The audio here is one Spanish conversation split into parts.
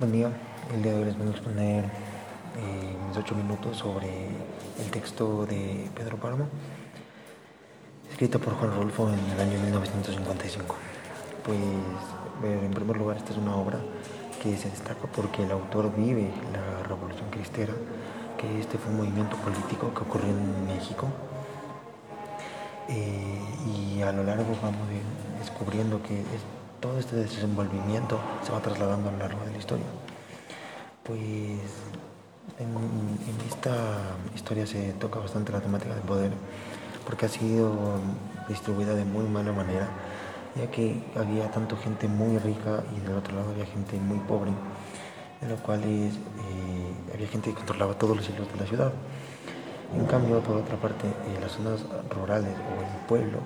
Buen día, el día de hoy les voy a exponer eh, mis ocho minutos sobre el texto de Pedro Páramo, escrito por Juan Rolfo en el año 1955. Pues, en primer lugar, esta es una obra que se destaca porque el autor vive la Revolución Cristera, que este fue un movimiento político que ocurrió en México. Eh, y a lo largo vamos descubriendo que todo este desenvolvimiento se va trasladando a lo largo de la historia. Pues en, esta historia se toca bastante la temática del poder, porque ha sido distribuida de muy mala manera, ya que había tanto gente muy rica y del otro lado había gente muy pobre, en lo cual eh, había gente que controlaba todos los hilos de la ciudad. En cambio, por otra parte, eh, las zonas rurales o el pueblo,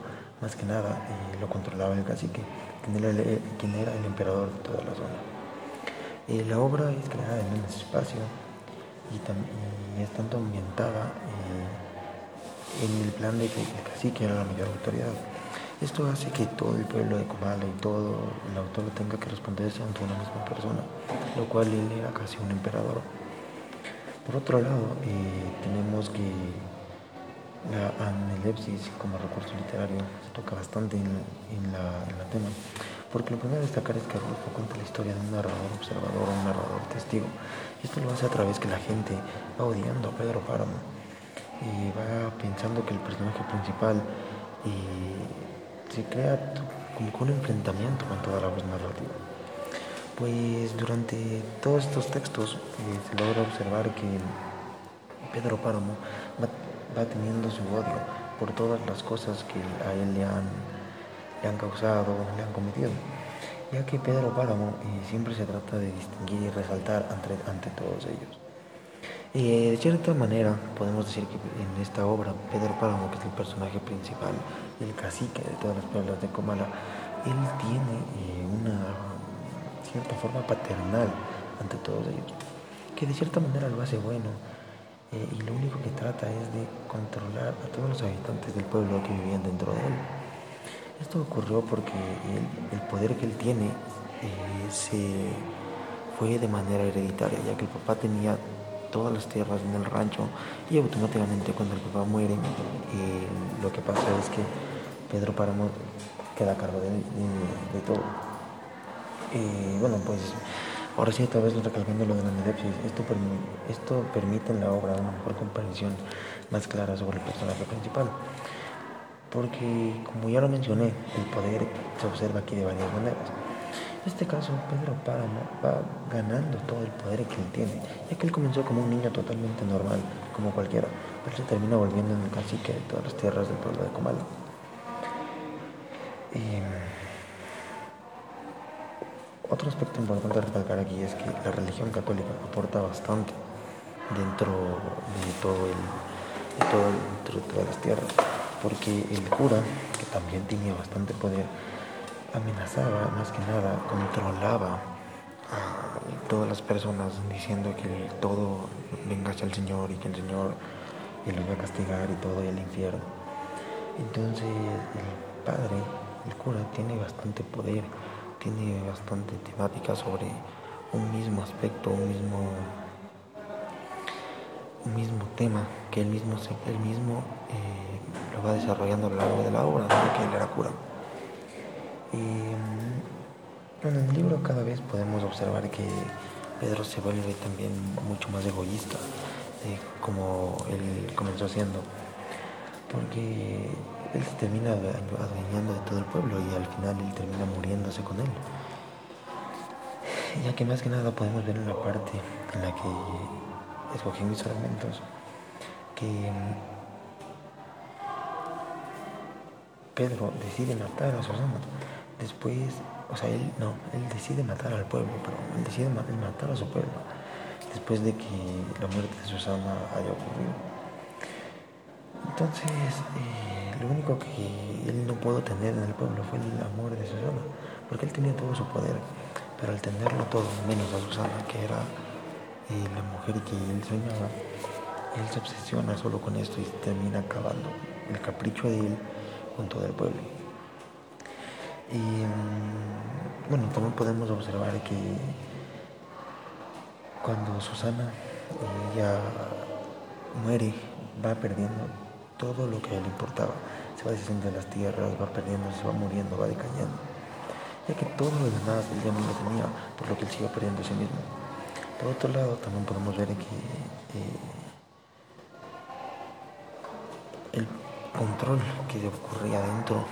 más que nada, eh, lo controlaba el cacique quien era el, emperador de toda la zona. Eh, la obra es creada en un espacio y, es tanto ambientada eh, en el plan de que el cacique era la mayor autoridad. Esto hace que todo el pueblo de Comala y todo el autor tenga que responderse ante una misma persona, lo cual él era casi un emperador. Por otro lado, eh, tenemos que la anelepsis como recurso literario se toca bastante en, la, tema, porque lo primero a destacar es que Rolfo cuenta la historia de un narrador observador, un narrador testigo. Y esto lo hace a través que la gente va odiando a Pedro Páramo y va pensando que el personaje principal se crea como un enfrentamiento con toda la voz narrativa. Pues durante todos estos textos eh, se logra observar que Pedro Páramo va va teniendo su odio por todas las cosas que a él le han, le han causado, le han cometido. Ya que Pedro Páramo eh, siempre se trata de distinguir y resaltar ante, ante todos ellos. Eh, de cierta manera, podemos decir que en esta obra, Pedro Páramo, que es el personaje principal, el cacique de todas las pueblas de Comala, él tiene eh, una cierta forma paternal ante todos ellos, que de cierta manera lo hace bueno, eh, y lo único que trata es de controlar a todos los habitantes del pueblo que vivían dentro de él. Esto ocurrió porque el, poder que él tiene eh, se fue de manera hereditaria, ya que el papá tenía todas las tierras en el rancho y automáticamente cuando el papá muere, eh, lo que pasa es que Pedro Páramo queda a cargo de, todo. bueno, pues Ahora sí, otra vez recalcando lo de la nedepsis, esto, permite en la obra una mejor comprensión más clara sobre el personaje principal. Porque, como ya lo mencioné, el poder se observa aquí de varias maneras. En este caso, Pedro Páramo va ganando todo el poder que él tiene, ya que él comenzó como un niño totalmente normal, como cualquiera, pero se termina volviendo en el cacique de todas las tierras del pueblo de Comala. Y, otro aspecto importante a recalcar aquí es que la religión católica aporta bastante dentro de todo el, todo, de todas las tierras, porque el cura, que también tenía bastante poder, amenazaba más que nada, controlaba a todas las personas diciendo que todo venga hacia el Señor y que el Señor lo va a castigar y todo y el infierno. Entonces el padre, el cura, tiene bastante poder tiene bastante temática sobre un mismo aspecto, un mismo, un mismo tema que él mismo, él mismo eh, lo va desarrollando a lo largo de la obra, que él era cura. Y, mm, en el libro cada vez podemos observar que Pedro se vuelve también mucho más egoísta, como él comenzó siendo, porque él se termina adueñando de todo el pueblo y al final él termina muriéndose con él. Ya que más que nada podemos ver en la parte en la que escogí mis fragmentos que mm, Pedro decide matar a Susana. Después, o sea, él no, él decide matar al pueblo, pero él decide matar a su pueblo después de que la muerte de Susana haya ocurrido. Entonces, eh, lo único que él no pudo tener en el pueblo fue el amor de Susana, porque él tenía todo su poder, pero al tenerlo todo, menos a Susana, que era eh, la mujer que él soñaba, él se obsesiona solo con esto y termina acabando el capricho de él con todo el pueblo. Y mm, bueno, también podemos observar que cuando Susana ella muere, va perdiendo todo lo que a él importaba. Se va deshaciendo de las tierras, va perdiendo, se va muriendo, va decayendo. Ya que todo lo demás él ya no lo tenía, por lo que él sigue perdiendo a sí mismo. Por otro lado, también podemos ver que eh, el control que ocurría dentro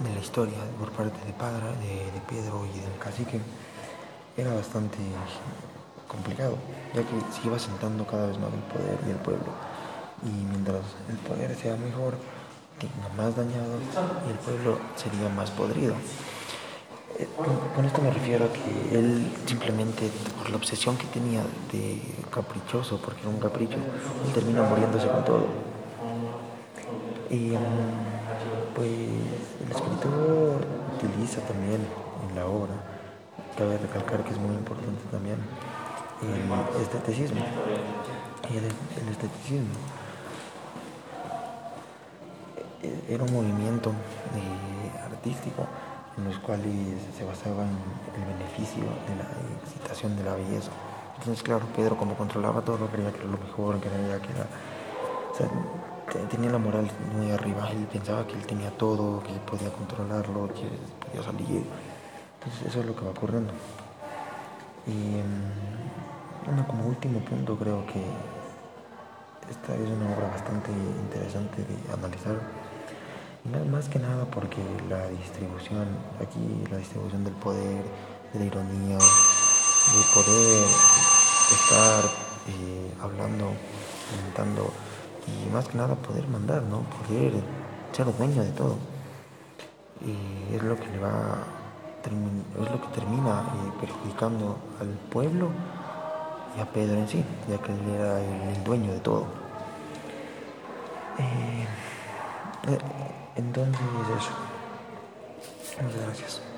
de la historia por parte de Padre, de, Pedro y del cacique era bastante complicado, ya que se iba sentando cada vez más el poder y el pueblo. Y mientras el poder sea mejor, tenga más dañado y el pueblo sería más podrido. Eh, con esto me refiero a que él simplemente, por la obsesión que tenía de caprichoso, porque era un capricho, termina muriéndose con todo. Y mm, pues el escritor utiliza también en la obra, cabe recalcar que es muy importante también, el esteticismo. Y el, esteticismo e, era un movimiento eh, artístico en los cuales se basaba en el beneficio de la excitación de la belleza. Entonces, claro, Pedro como controlaba todo, creía que era lo mejor, que era, o sea, tenía la moral muy arriba, él pensaba que él tenía todo, que podía controlarlo, que podía salir. Entonces, eso es lo que va ocurriendo. Y como último punto, creo que esta es una obra bastante interesante de analizar más que nada porque la distribución, aquí la distribución del poder, de la ironía, de poder estar eh, hablando, comentando y más que nada poder mandar, ¿no? Poder ser dueño de todo. Y es lo que le va, es lo que termina eh, perjudicando al pueblo y a Pedro en sí, ya que él era el, dueño de todo. Eh, entonces eso. Muchas gracias.